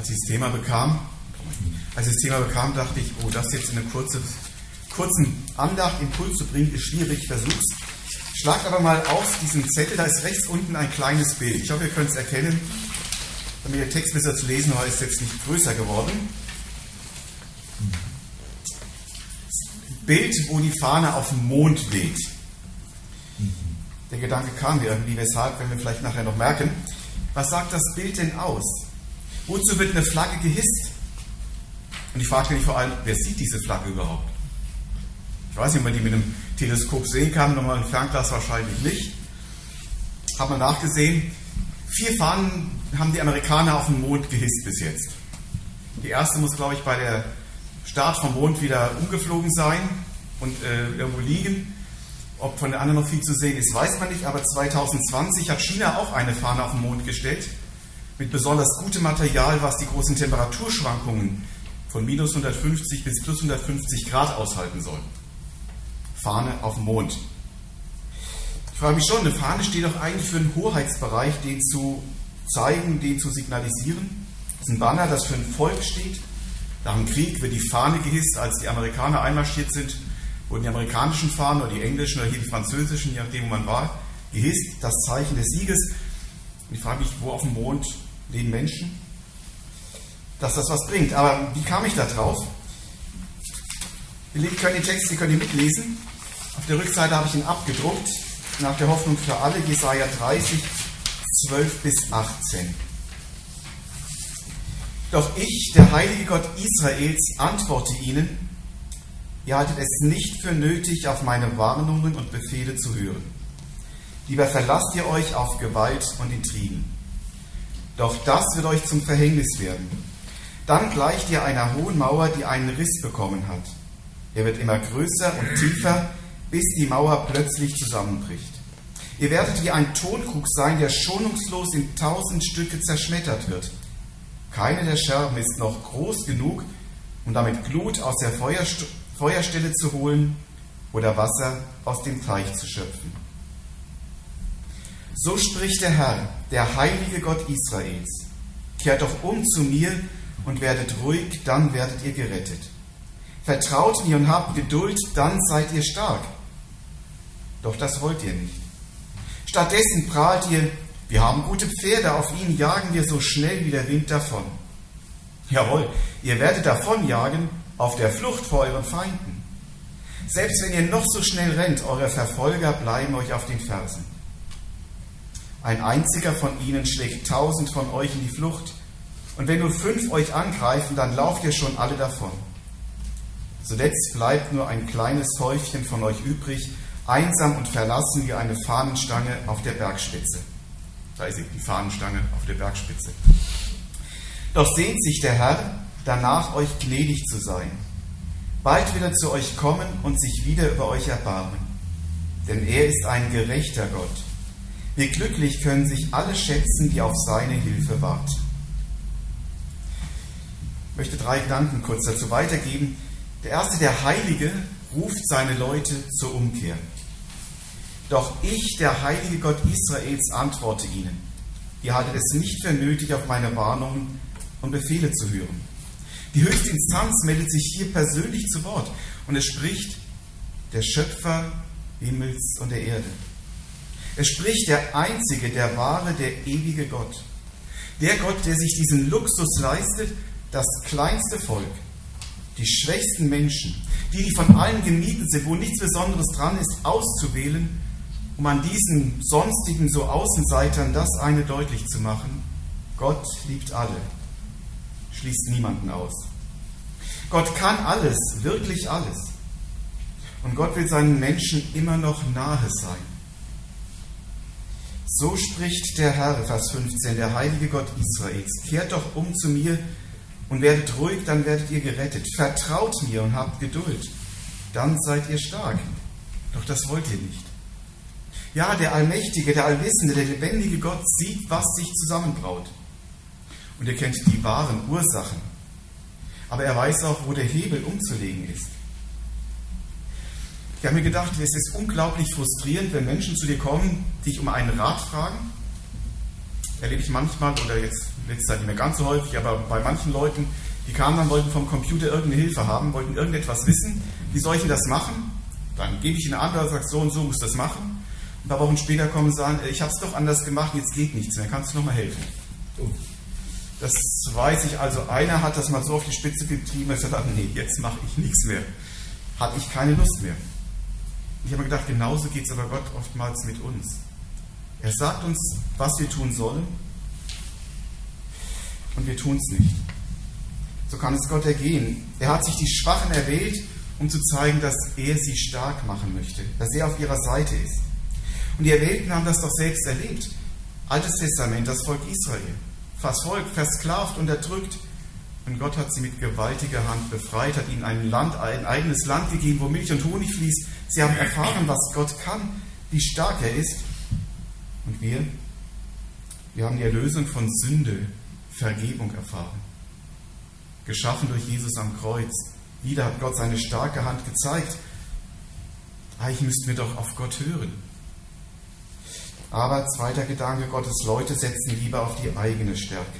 als ich das Thema bekam, als ich das Thema bekam, dachte ich, oh, das jetzt in einem kurzen, kurzen Andacht, Impuls zu bringen, ist schwierig, ich versuch's. Schlagt aber mal auf diesen Zettel, da ist rechts unten ein kleines Bild. Ich hoffe, ihr könnt es erkennen. Damit der Text besser zu lesen war, ist jetzt nicht größer geworden. Bild, wo die Fahne auf dem Mond weht. Der Gedanke kam mir irgendwie, weshalb, wenn wir vielleicht nachher noch merken. Was sagt das Bild denn aus? Wozu wird eine Flagge gehisst? Und ich fragte mich vor allem, wer sieht diese Flagge überhaupt? Ich weiß nicht, ob man die mit einem Teleskop sehen kann, nochmal ein Fernglas wahrscheinlich nicht. Hat man nachgesehen. Vier Fahnen haben die Amerikaner auf dem Mond gehisst bis jetzt. Die erste muss, glaube ich, bei der Start vom Mond wieder umgeflogen sein und äh, irgendwo liegen. Ob von der anderen noch viel zu sehen ist, weiß man nicht. Aber 2020 hat China auch eine Fahne auf den Mond gestellt. Mit besonders gutem Material, was die großen Temperaturschwankungen von minus 150 bis plus 150 Grad aushalten soll. Fahne auf dem Mond. Ich frage mich schon, eine Fahne steht doch eigentlich für einen Hoheitsbereich, den zu zeigen, den zu signalisieren. Das ist ein Banner, das für ein Volk steht. Nach dem Krieg wird die Fahne gehisst, als die Amerikaner einmarschiert sind, wurden die amerikanischen Fahnen oder die englischen oder hier die französischen, je nachdem, wo man war, gehisst, das Zeichen des Sieges. Ich frage mich, wo auf dem Mond leben Menschen? Dass das was bringt. Aber wie kam ich da drauf? Ihr könnt den Text, ihr könnt ihn mitlesen. Auf der Rückseite habe ich ihn abgedruckt, nach der Hoffnung für alle, Jesaja 30, 12 bis 18. Doch ich, der heilige Gott Israels, antworte ihnen, ihr haltet es nicht für nötig, auf meine Warnungen und Befehle zu hören. Lieber verlasst ihr euch auf Gewalt und Intrigen. Doch das wird euch zum Verhängnis werden. Dann gleicht ihr einer hohen Mauer, die einen Riss bekommen hat. Er wird immer größer und tiefer, bis die Mauer plötzlich zusammenbricht. Ihr werdet wie ein Tonkrug sein, der schonungslos in tausend Stücke zerschmettert wird. Keine der Scherben ist noch groß genug, um damit Glut aus der Feuerst Feuerstelle zu holen oder Wasser aus dem Teich zu schöpfen. So spricht der Herr, der heilige Gott Israels. Kehrt doch um zu mir und werdet ruhig, dann werdet ihr gerettet. Vertraut mir und habt Geduld, dann seid ihr stark. Doch das wollt ihr nicht. Stattdessen prahlt ihr, wir haben gute Pferde, auf ihnen jagen wir so schnell wie der Wind davon. Jawohl, ihr werdet davonjagen auf der Flucht vor euren Feinden. Selbst wenn ihr noch so schnell rennt, eure Verfolger bleiben euch auf den Fersen. Ein einziger von ihnen schlägt tausend von euch in die Flucht, und wenn nur fünf euch angreifen, dann lauft ihr schon alle davon. Zuletzt bleibt nur ein kleines Häufchen von euch übrig, einsam und verlassen wie eine Fahnenstange auf der Bergspitze. Da ist sie, die Fahnenstange auf der Bergspitze. Doch sehnt sich der Herr danach, euch gnädig zu sein, bald wieder zu euch kommen und sich wieder über euch erbarmen. Denn er ist ein gerechter Gott. Wie glücklich können sich alle schätzen, die auf seine Hilfe warten. Ich möchte drei Gedanken kurz dazu weitergeben. Der erste, der Heilige, ruft seine Leute zur Umkehr. Doch ich, der heilige Gott Israels, antworte ihnen. Ihr haltet es nicht für nötig, auf meine Warnungen und Befehle zu hören. Die höchste Instanz meldet sich hier persönlich zu Wort und es spricht der Schöpfer Himmels und der Erde. Es spricht der einzige, der wahre, der ewige Gott. Der Gott, der sich diesen Luxus leistet, das kleinste Volk, die schwächsten Menschen, die, die von allen gemieden sind, wo nichts Besonderes dran ist, auszuwählen, um an diesen sonstigen so Außenseitern das eine deutlich zu machen. Gott liebt alle, schließt niemanden aus. Gott kann alles, wirklich alles. Und Gott will seinen Menschen immer noch nahe sein. So spricht der Herr, Vers 15, der heilige Gott Israels. Kehrt doch um zu mir und werdet ruhig, dann werdet ihr gerettet. Vertraut mir und habt Geduld, dann seid ihr stark. Doch das wollt ihr nicht. Ja, der Allmächtige, der Allwissende, der lebendige Gott sieht, was sich zusammenbraut. Und er kennt die wahren Ursachen. Aber er weiß auch, wo der Hebel umzulegen ist. Ich habe mir gedacht, es ist unglaublich frustrierend, wenn Menschen zu dir kommen, dich um einen Rat fragen erlebe ich manchmal, oder jetzt letzte Zeit nicht mehr ganz so häufig, aber bei manchen Leuten, die kamen dann, wollten vom Computer irgendeine Hilfe haben, wollten irgendetwas wissen. Wie soll ich denn das machen? Dann gebe ich ihnen an, sage so und so muss das machen. Ein paar Wochen später kommen und sagen, ich habe es doch anders gemacht, jetzt geht nichts mehr, kannst du noch mal helfen? Das weiß ich, also einer hat das mal so auf die Spitze getrieben, dass er sagt, nee, jetzt mache ich nichts mehr. Hatte ich keine Lust mehr. Ich habe mir gedacht, genauso geht es aber Gott oftmals mit uns. Er sagt uns, was wir tun sollen, und wir tun es nicht. So kann es Gott ergehen. Er hat sich die Schwachen erwählt, um zu zeigen, dass er sie stark machen möchte, dass er auf ihrer Seite ist. Und die Erwählten haben das doch selbst erlebt. Altes Testament, das Volk Israel, verfolgt, versklavt, unterdrückt. Und Gott hat sie mit gewaltiger Hand befreit, hat ihnen ein Land, ein eigenes Land gegeben, wo Milch und Honig fließt. Sie haben erfahren, was Gott kann, wie stark er ist. Und wir, wir haben die Erlösung von Sünde, Vergebung erfahren. Geschaffen durch Jesus am Kreuz. Wieder hat Gott seine starke Hand gezeigt. Eigentlich müssten wir doch auf Gott hören. Aber zweiter Gedanke, Gottes Leute setzen lieber auf die eigene Stärke.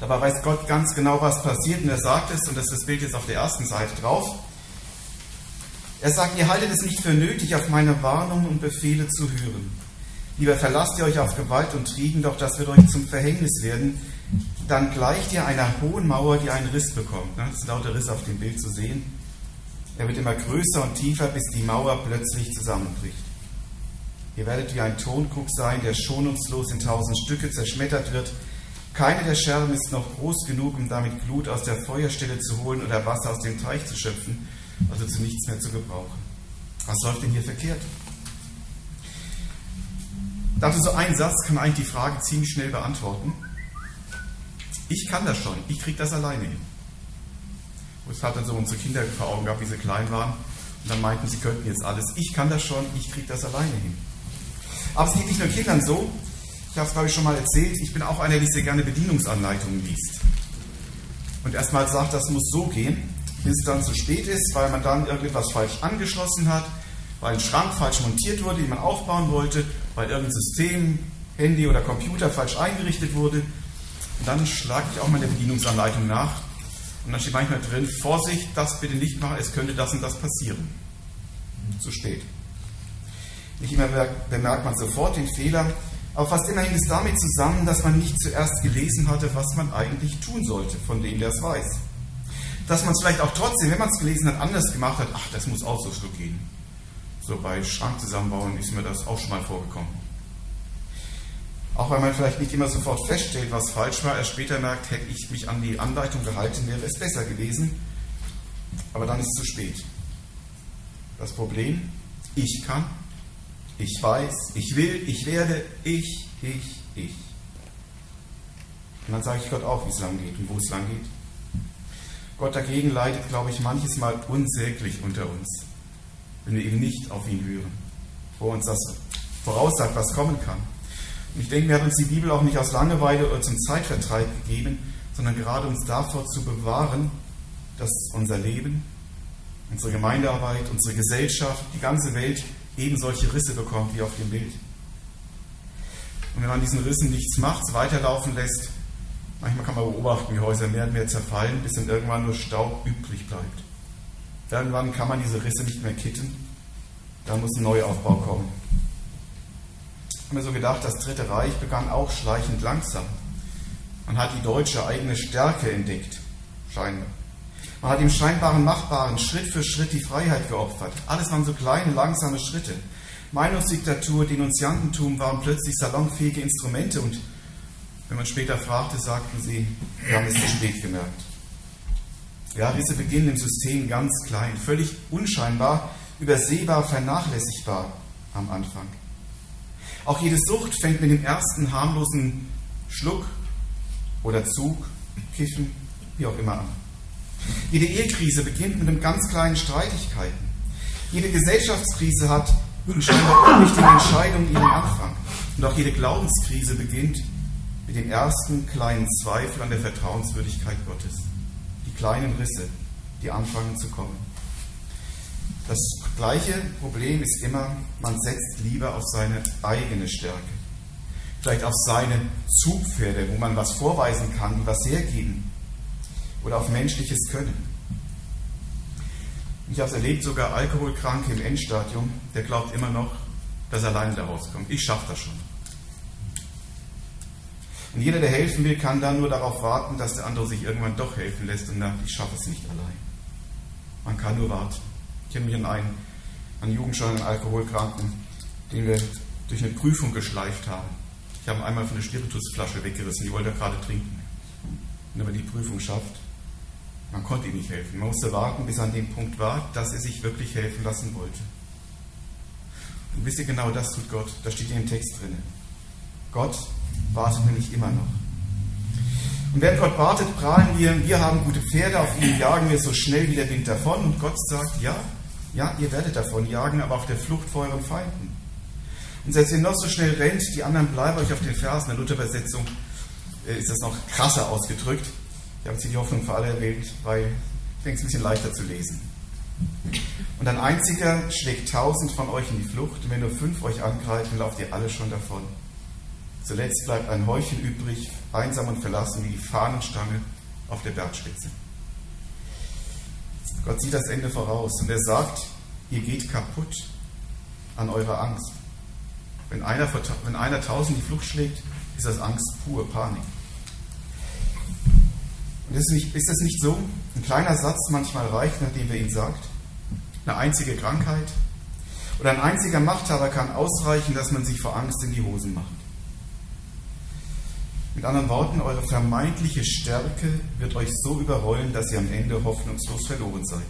Dabei weiß Gott ganz genau, was passiert und er sagt es, und das ist das Bild jetzt auf der ersten Seite drauf. Er sagt, ihr haltet es nicht für nötig, auf meine Warnungen und Befehle zu hören. Lieber verlasst ihr euch auf Gewalt und Trieben, doch das wird euch zum Verhängnis werden. Dann gleicht ihr einer hohen Mauer, die einen Riss bekommt. Ne? Das ist lauter Riss auf dem Bild zu sehen. Er wird immer größer und tiefer, bis die Mauer plötzlich zusammenbricht. Ihr werdet wie ein Tonkrug sein, der schonungslos in tausend Stücke zerschmettert wird. Keine der Scherben ist noch groß genug, um damit Glut aus der Feuerstelle zu holen oder Wasser aus dem Teich zu schöpfen, also zu nichts mehr zu gebrauchen. Was läuft denn hier verkehrt? Dazu so ein Satz kann eigentlich die Frage ziemlich schnell beantworten. Ich kann das schon, ich kriege das alleine hin. Und es hat dann so unsere Kinder vor Augen gehabt, wie sie klein waren. Und dann meinten, sie könnten jetzt alles. Ich kann das schon, ich kriege das alleine hin. Aber es geht nicht nur Kindern so. Ich habe es, glaube ich, schon mal erzählt. Ich bin auch einer, der sehr gerne Bedienungsanleitungen liest. Und erstmal sagt, das muss so gehen, bis es dann zu spät ist, weil man dann irgendetwas falsch angeschlossen hat, weil ein Schrank falsch montiert wurde, den man aufbauen wollte, weil irgendein System, Handy oder Computer falsch eingerichtet wurde. Und dann schlage ich auch mal der Bedienungsanleitung nach. Und dann steht manchmal drin, Vorsicht, das bitte nicht machen, es könnte das und das passieren. Zu spät. Nicht immer bemerkt man sofort den Fehler, aber fast immer hängt es damit zusammen, dass man nicht zuerst gelesen hatte, was man eigentlich tun sollte, von dem, der es weiß. Dass man es vielleicht auch trotzdem, wenn man es gelesen hat, anders gemacht hat, ach, das muss auch so gehen. So bei Schrank zusammenbauen ist mir das auch schon mal vorgekommen. Auch weil man vielleicht nicht immer sofort feststellt, was falsch war, erst später merkt, hätte ich mich an die Anleitung gehalten, wäre es besser gewesen. Aber dann ist es zu spät. Das Problem, ich kann, ich weiß, ich will, ich werde, ich, ich, ich. Und dann sage ich Gott auch, wie es lang geht und wo es lang geht. Gott dagegen leidet, glaube ich, manches Mal unsäglich unter uns, wenn wir eben nicht auf ihn hören, wo uns das voraussagt, was kommen kann. Und ich denke, mir hat uns die Bibel auch nicht aus Langeweile oder zum Zeitvertreib gegeben, sondern gerade uns davor zu bewahren, dass unser Leben, unsere Gemeindearbeit, unsere Gesellschaft, die ganze Welt eben solche Risse bekommt wie auf dem Bild. Und wenn man diesen Rissen nichts macht, weiterlaufen lässt, manchmal kann man beobachten, wie Häuser mehr und mehr zerfallen, bis dann irgendwann nur Staub übrig bleibt. Irgendwann kann man diese Risse nicht mehr kitten, dann muss ein Neuaufbau kommen. Ich habe mir so gedacht, das Dritte Reich begann auch schleichend langsam. Man hat die deutsche eigene Stärke entdeckt, scheinbar. Man hat im scheinbaren Machbaren Schritt für Schritt die Freiheit geopfert. Alles waren so kleine, langsame Schritte. Meinungsdiktatur, Denunziantentum waren plötzlich salonfähige Instrumente und wenn man später fragte, sagten sie, wir haben es zu spät gemerkt. Ja, Risse beginnen im System ganz klein, völlig unscheinbar, übersehbar, vernachlässigbar am Anfang. Auch jede Sucht fängt mit dem ersten harmlosen Schluck oder Zug, Kiffen, wie auch immer an. Jede Ehekrise beginnt mit einem ganz kleinen Streitigkeiten. Jede Gesellschaftskrise hat in scheinbar unwichtigen Entscheidungen ihren Anfang. Und auch jede Glaubenskrise beginnt mit dem ersten kleinen Zweifel an der Vertrauenswürdigkeit Gottes. Die kleinen Risse, die anfangen zu kommen. Das gleiche Problem ist immer, man setzt lieber auf seine eigene Stärke. vielleicht auf seine Zugpferde, wo man was vorweisen kann, die was hergeben, oder auf menschliches Können. Ich habe es erlebt, sogar Alkoholkranke im Endstadium, der glaubt immer noch, dass er alleine da rauskommt. Ich schaffe das schon. Und jeder, der helfen will, kann dann nur darauf warten, dass der andere sich irgendwann doch helfen lässt und sagt, ich schaffe es nicht allein. Man kann nur warten. Ich habe mich an einen, einen Jugendschein, Alkoholkranken, den wir durch eine Prüfung geschleift haben. Ich habe einmal von der Spiritusflasche weggerissen, die wollte er gerade trinken. Und wenn man die Prüfung schafft, man konnte ihm nicht helfen. Man musste warten, bis er an dem Punkt war, dass er sich wirklich helfen lassen wollte. Und wisst ihr genau, das tut Gott. Da steht in dem Text drin. Gott wartet nämlich immer noch. Und während Gott wartet, prahlen wir, wir haben gute Pferde, auf ihnen jagen wir so schnell wie der Wind davon. Und Gott sagt, ja, ja, ihr werdet davon jagen, aber auf der Flucht vor euren Feinden. Und selbst wenn ihr noch so schnell rennt, die anderen bleiben euch auf den Fersen. In der Luther-Übersetzung äh, ist das noch krasser ausgedrückt. Ich habe hier die Hoffnung für alle erwähnt, weil ich denke, es ein bisschen leichter zu lesen. Und ein einziger schlägt tausend von euch in die Flucht, und wenn nur fünf euch angreifen, lauft ihr alle schon davon. Zuletzt bleibt ein Häufchen übrig, einsam und verlassen wie die Fahnenstange auf der Bergspitze. Gott sieht das Ende voraus und er sagt, ihr geht kaputt an eurer Angst. Wenn einer, wenn einer tausend die Flucht schlägt, ist das Angst pur, Panik. Ist, nicht, ist das nicht so? Ein kleiner Satz manchmal reicht, nachdem er ihn sagt. Eine einzige Krankheit oder ein einziger Machthaber kann ausreichen, dass man sich vor Angst in die Hosen macht. Mit anderen Worten, eure vermeintliche Stärke wird euch so überrollen, dass ihr am Ende hoffnungslos verloren seid.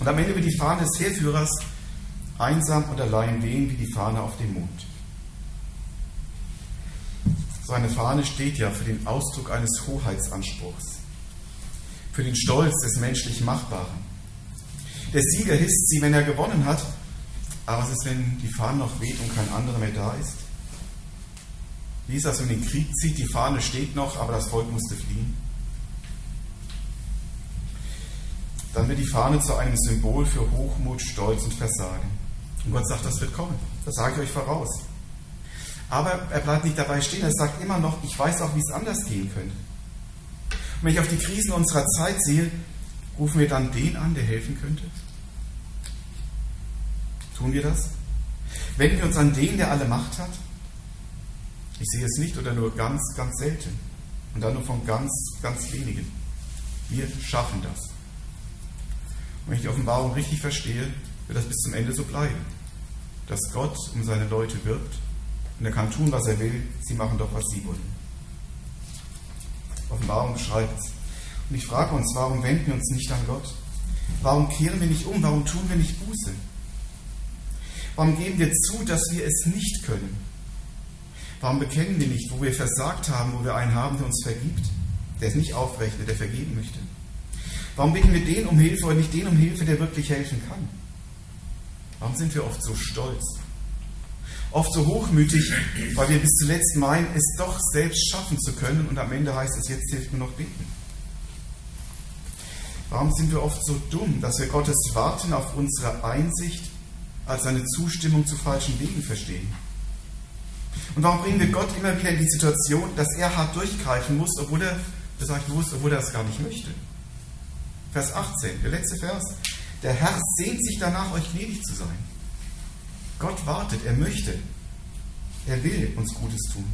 Und am Ende wird die Fahne des Heerführers einsam und allein wehen wie die Fahne auf dem Mond. So eine Fahne steht ja für den Ausdruck eines Hoheitsanspruchs für den Stolz des menschlich Machbaren. Der Sieger hisst sie, wenn er gewonnen hat, aber was ist, wenn die Fahne noch weht und kein anderer mehr da ist? Wie ist das, wenn den Krieg zieht, die Fahne steht noch, aber das Volk musste fliehen? Dann wird die Fahne zu einem Symbol für Hochmut, Stolz und Versagen. Und Gott sagt, das wird kommen. Das sage ich euch voraus. Aber er bleibt nicht dabei stehen. Er sagt immer noch, ich weiß auch, wie es anders gehen könnte. Wenn ich auf die Krisen unserer Zeit sehe, rufen wir dann den an, der helfen könnte? Tun wir das? Wenden wir uns an den, der alle Macht hat? Ich sehe es nicht oder nur ganz, ganz selten. Und dann nur von ganz, ganz wenigen. Wir schaffen das. Und wenn ich die Offenbarung richtig verstehe, wird das bis zum Ende so bleiben. Dass Gott um seine Leute wirbt und er kann tun, was er will. Sie machen doch, was sie wollen. Offenbarung beschreibt es. Und ich frage uns, warum wenden wir uns nicht an Gott? Warum kehren wir nicht um? Warum tun wir nicht Buße? Warum geben wir zu, dass wir es nicht können? Warum bekennen wir nicht, wo wir versagt haben, wo wir einen haben, der uns vergibt, der es nicht aufrechnet, der vergeben möchte? Warum bitten wir den um Hilfe oder nicht den um Hilfe, der wirklich helfen kann? Warum sind wir oft so stolz? Oft so hochmütig, weil wir bis zuletzt meinen, es doch selbst schaffen zu können und am Ende heißt es, jetzt hilft nur noch beten. Warum sind wir oft so dumm, dass wir Gottes Warten auf unsere Einsicht als eine Zustimmung zu falschen Wegen verstehen? Und warum bringen wir Gott immer wieder in die Situation, dass er hart durchgreifen muss, obwohl er, das sage ich bewusst, obwohl er das gar nicht möchte? Vers 18, der letzte Vers. Der Herr sehnt sich danach, euch gnädig zu sein. Gott wartet, er möchte, er will uns Gutes tun.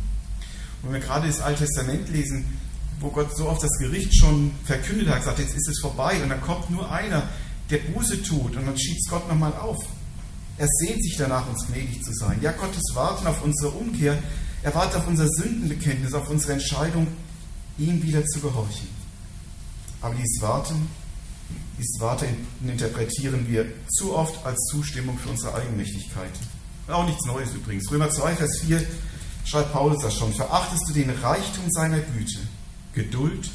Und wenn wir gerade das Alte Testament lesen, wo Gott so oft das Gericht schon verkündet hat, gesagt, jetzt ist es vorbei und dann kommt nur einer, der Buße tut und dann schiebt es Gott nochmal auf. Er sehnt sich danach, uns gnädig zu sein. Ja, Gottes Warten auf unsere Umkehr, er wartet auf unser Sündenbekenntnis, auf unsere Entscheidung, ihm wieder zu gehorchen. Aber dieses Warten dies Warte interpretieren wir zu oft als Zustimmung für unsere Eigenmächtigkeit. Auch nichts Neues übrigens. Römer 2, Vers 4 schreibt Paulus das schon. Verachtest du den Reichtum seiner Güte, Geduld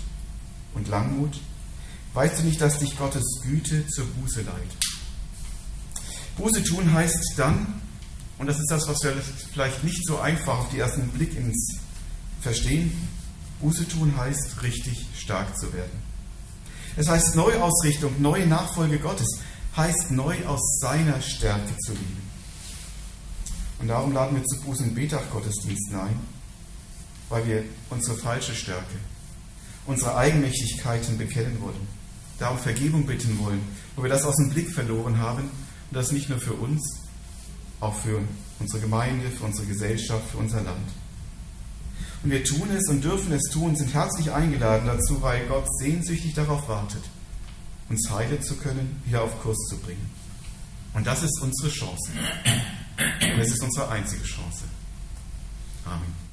und Langmut? Weißt du nicht, dass dich Gottes Güte zur Buße leiht? Buße tun heißt dann, und das ist das, was wir vielleicht nicht so einfach auf den ersten Blick ins Verstehen, Buße tun heißt, richtig stark zu werden. Es heißt Neuausrichtung, neue Nachfolge Gottes, heißt neu aus seiner Stärke zu lieben. Und darum laden wir zu Buß- und Betach-Gottesdiensten ein. weil wir unsere falsche Stärke, unsere Eigenmächtigkeiten bekennen wollen, darum Vergebung bitten wollen, wo wir das aus dem Blick verloren haben und das nicht nur für uns, auch für unsere Gemeinde, für unsere Gesellschaft, für unser Land. Wir tun es und dürfen es tun, sind herzlich eingeladen dazu, weil Gott sehnsüchtig darauf wartet, uns heilen zu können, wieder auf Kurs zu bringen. Und das ist unsere Chance. Und es ist unsere einzige Chance. Amen.